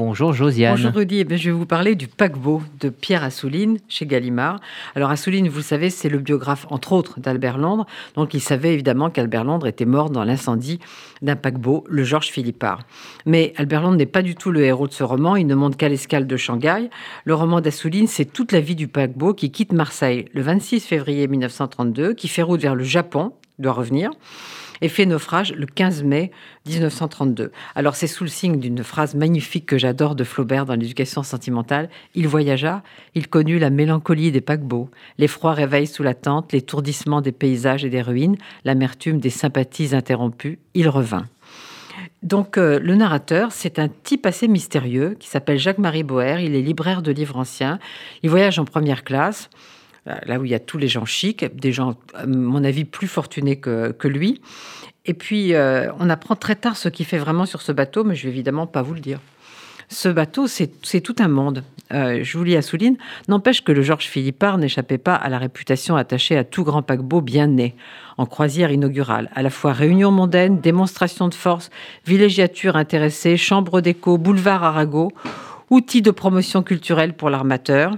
Bonjour Josiane. Bonjour Rudy, eh je vais vous parler du paquebot de Pierre Assouline chez Gallimard. Alors Assouline, vous le savez, c'est le biographe entre autres d'Albert Londres, donc il savait évidemment qu'Albert Londres était mort dans l'incendie d'un paquebot, le Georges Philippard. Mais Albert Londres n'est pas du tout le héros de ce roman, il ne montre qu'à l'escale de Shanghai. Le roman d'Assouline, c'est toute la vie du paquebot qui quitte Marseille le 26 février 1932, qui fait route vers le Japon, doit revenir et fait naufrage le 15 mai 1932. Alors c'est sous le signe d'une phrase magnifique que j'adore de Flaubert dans l'éducation sentimentale. Il voyagea, il connut la mélancolie des paquebots, l'effroi réveil sous la tente, l'étourdissement des paysages et des ruines, l'amertume des sympathies interrompues. Il revint. Donc euh, le narrateur, c'est un type assez mystérieux qui s'appelle Jacques-Marie Boer. Il est libraire de livres anciens. Il voyage en première classe là où il y a tous les gens chics, des gens, à mon avis, plus fortunés que, lui. Et puis, euh, on apprend très tard ce qu'il fait vraiment sur ce bateau, mais je vais évidemment pas vous le dire. Ce bateau, c'est tout un monde. Euh, je vous lis à Souline. N'empêche que le Georges Philippard n'échappait pas à la réputation attachée à tout grand paquebot bien né, en croisière inaugurale. À la fois réunion mondaine, démonstration de force, villégiature intéressée, chambre d'écho, boulevard Arago, outils de promotion culturelle pour l'armateur.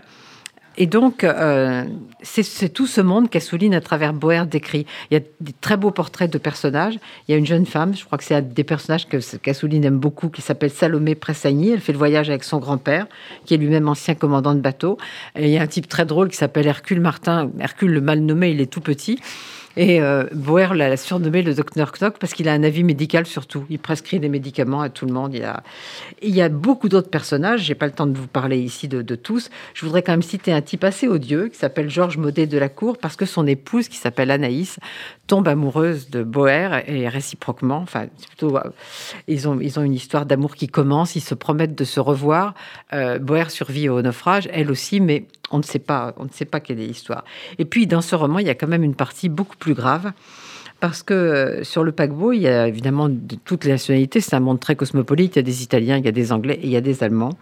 Et donc, euh, c'est tout ce monde qu'Assouline, à travers Boer, décrit. Il y a des très beaux portraits de personnages. Il y a une jeune femme, je crois que c'est des personnages qu'Assouline aime beaucoup, qui s'appelle Salomé Pressagny. Elle fait le voyage avec son grand-père, qui est lui-même ancien commandant de bateau. Il y a un type très drôle qui s'appelle Hercule Martin. Hercule, le mal nommé, il est tout petit. Et euh, Boer l'a surnommé le docteur Knock parce qu'il a un avis médical sur tout. Il prescrit des médicaments à tout le monde. Il y a, beaucoup d'autres personnages. J'ai pas le temps de vous parler ici de, tous. Je voudrais quand même citer un type assez odieux qui s'appelle Georges Maudet de la Cour parce que son épouse, qui s'appelle Anaïs, tombe amoureuse de Boer et réciproquement. Enfin, plutôt, euh, ils ont, ils ont une histoire d'amour qui commence. Ils se promettent de se revoir. Euh, Boer survit au naufrage, elle aussi, mais on ne sait pas, on ne sait pas quelle est l'histoire. Et puis, dans ce roman, il y a quand même une partie beaucoup plus grave parce que euh, sur le paquebot, il y a évidemment de toutes les nationalités. C'est un monde très cosmopolite. Il y a des Italiens, il y a des Anglais et il y a des Allemands,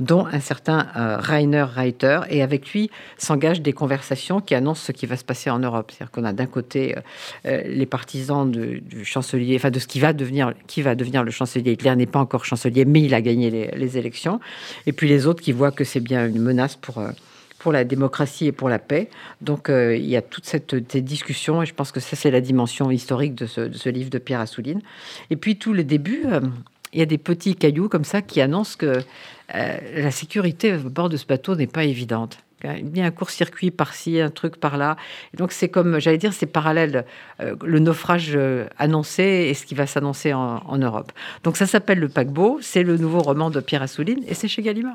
dont un certain euh, Rainer Reiter. Et avec lui s'engagent des conversations qui annoncent ce qui va se passer en Europe. C'est-à-dire qu'on a d'un côté euh, les partisans du chancelier, enfin de ce qui va devenir, qui va devenir le chancelier. Hitler n'est pas encore chancelier, mais il a gagné les élections. Et puis les autres qui voient que c'est bien une menace pour pour la démocratie et pour la paix. Donc euh, il y a toute cette, discussion et je pense que ça c'est la dimension historique de ce, livre de Pierre Assouline. Et puis tout le début, euh, il y a des petits cailloux comme ça qui annoncent que euh, la sécurité au bord de ce bateau n'est pas évidente. Il y a un court-circuit par-ci, un truc par-là. donc c'est comme, j'allais dire, c'est parallèle, le naufrage annoncé et ce qui va s'annoncer en, en, Europe. Donc ça s'appelle Le paquebot, c'est le nouveau roman de Pierre Assouline et c'est chez Gallimard.